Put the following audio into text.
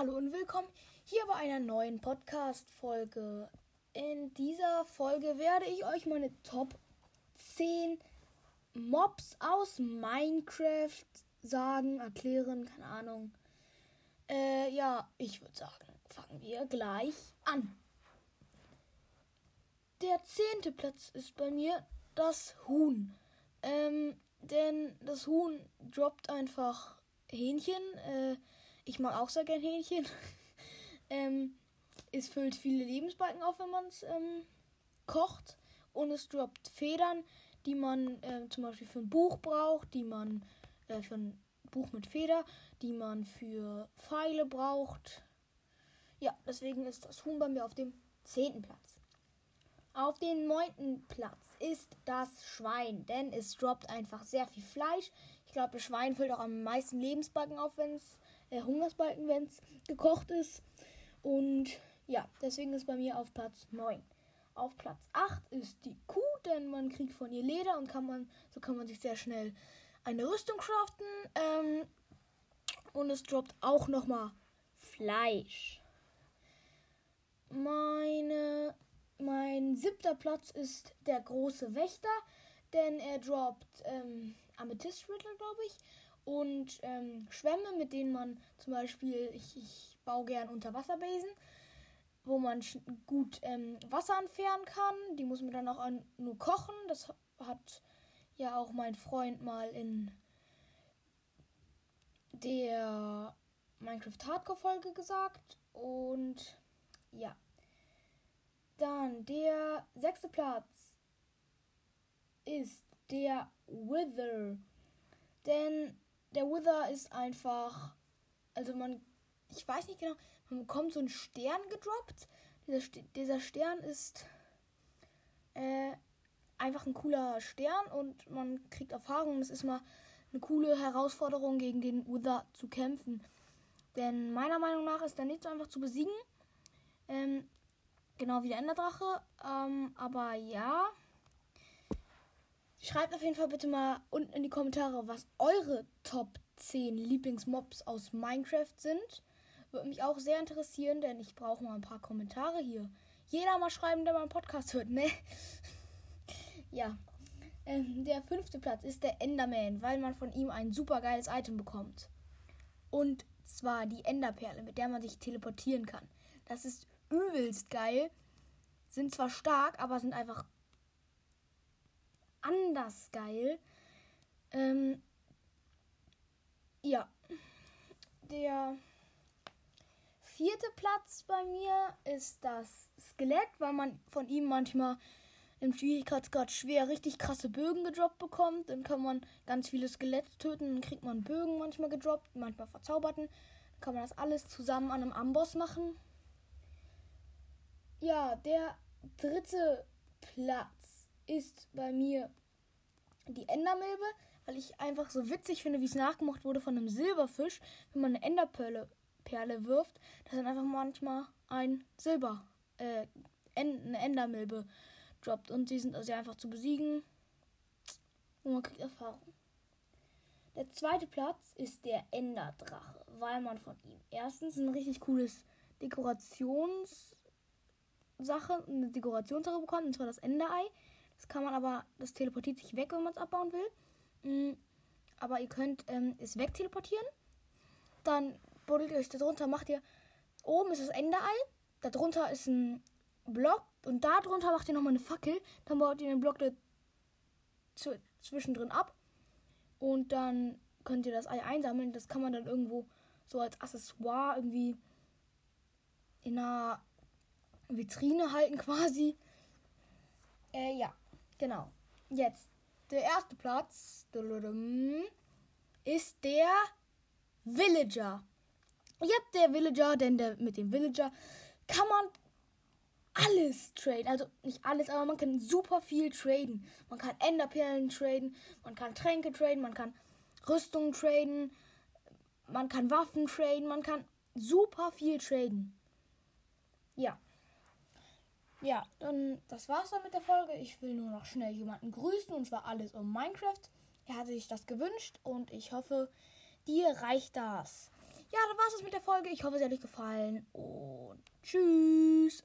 Hallo und willkommen hier bei einer neuen Podcast-Folge. In dieser Folge werde ich euch meine Top 10 Mobs aus Minecraft sagen, erklären, keine Ahnung. Äh, ja, ich würde sagen, fangen wir gleich an. Der zehnte Platz ist bei mir das Huhn. Ähm, denn das Huhn droppt einfach Hähnchen. Äh, ich mag auch sehr gern Hähnchen. ähm, es füllt viele Lebensbalken auf, wenn man es ähm, kocht. Und es droppt Federn, die man äh, zum Beispiel für ein Buch braucht, die man äh, für ein Buch mit Feder, die man für Pfeile braucht. Ja, deswegen ist das Huhn bei mir auf dem zehnten Platz. Auf dem neunten Platz ist das Schwein, denn es droppt einfach sehr viel Fleisch. Ich glaube, das Schwein füllt auch am meisten Lebensbalken auf, wenn es äh, Hungersbalken, wenn es gekocht ist. Und ja, deswegen ist bei mir auf Platz 9. Auf Platz 8 ist die Kuh, denn man kriegt von ihr Leder und kann man, so kann man sich sehr schnell eine Rüstung craften. Ähm, und es droppt auch nochmal Fleisch. Meine, mein siebter Platz ist der große Wächter, denn er droppt ähm, Amethyst-Riddle, glaube ich, und ähm, Schwämme, mit denen man zum Beispiel, ich, ich baue gern Unterwasserbesen, wo man gut ähm, Wasser entfernen kann. Die muss man dann auch nur kochen. Das hat ja auch mein Freund mal in der Minecraft Hardcore Folge gesagt. Und ja. Dann der sechste Platz ist der Wither. Denn der Wither ist einfach. Also man. Ich weiß nicht genau. Man bekommt so einen Stern gedroppt. Dieser, dieser Stern ist. Äh, einfach ein cooler Stern und man kriegt Erfahrung. Es ist mal eine coole Herausforderung, gegen den Wither zu kämpfen. Denn meiner Meinung nach ist er nicht so einfach zu besiegen. Ähm, genau wie der Enderdrache. Ähm, aber ja. Schreibt auf jeden Fall bitte mal unten in die Kommentare, was eure Top 10 Lieblingsmobs aus Minecraft sind. Würde mich auch sehr interessieren, denn ich brauche mal ein paar Kommentare hier. Jeder mal schreiben, der meinen Podcast hört, ne? ja. Ähm, der fünfte Platz ist der Enderman, weil man von ihm ein super geiles Item bekommt. Und zwar die Enderperle, mit der man sich teleportieren kann. Das ist übelst geil. Sind zwar stark, aber sind einfach anders geil. Ähm, ja. Der vierte Platz bei mir ist das Skelett, weil man von ihm manchmal im Schwierigkeitsgrad schwer richtig krasse Bögen gedroppt bekommt. Dann kann man ganz viele Skelette töten, dann kriegt man Bögen manchmal gedroppt, manchmal verzauberten. Dann kann man das alles zusammen an einem Amboss machen. Ja, der dritte Platz ist bei mir die Endermilbe, weil ich einfach so witzig finde, wie es nachgemacht wurde von einem Silberfisch, wenn man eine Enderperle Perle wirft, dass dann einfach manchmal ein Silber, äh, eine Endermilbe droppt. Und die sind also einfach zu besiegen. Und man kriegt Erfahrung. Der zweite Platz ist der Enderdrache, weil man von ihm erstens ein richtig cooles Dekorationssache, eine Dekorationssache bekommt, und zwar das Enderei. Das kann man aber, das teleportiert sich weg, wenn man es abbauen will. Mm, aber ihr könnt ähm, es wegteleportieren. Dann buddelt ihr euch darunter, macht ihr, oben ist das Enderei, darunter ist ein Block und darunter macht ihr nochmal eine Fackel. Dann baut ihr den Block zwischendrin ab. Und dann könnt ihr das Ei einsammeln. Das kann man dann irgendwo so als Accessoire irgendwie in einer Vitrine halten quasi. Äh, ja. Genau. Jetzt, der erste Platz ist der Villager. Ja, der Villager, denn der, mit dem Villager kann man alles traden. Also nicht alles, aber man kann super viel traden. Man kann Enderperlen traden, man kann Tränke traden, man kann Rüstungen traden, man kann Waffen traden, man kann super viel traden. Ja. Ja, dann das war's dann mit der Folge. Ich will nur noch schnell jemanden grüßen und zwar alles um Minecraft. Er hatte sich das gewünscht und ich hoffe, dir reicht das. ja, dann war es mit der Folge. Ich hoffe, es hat euch gefallen und tschüss.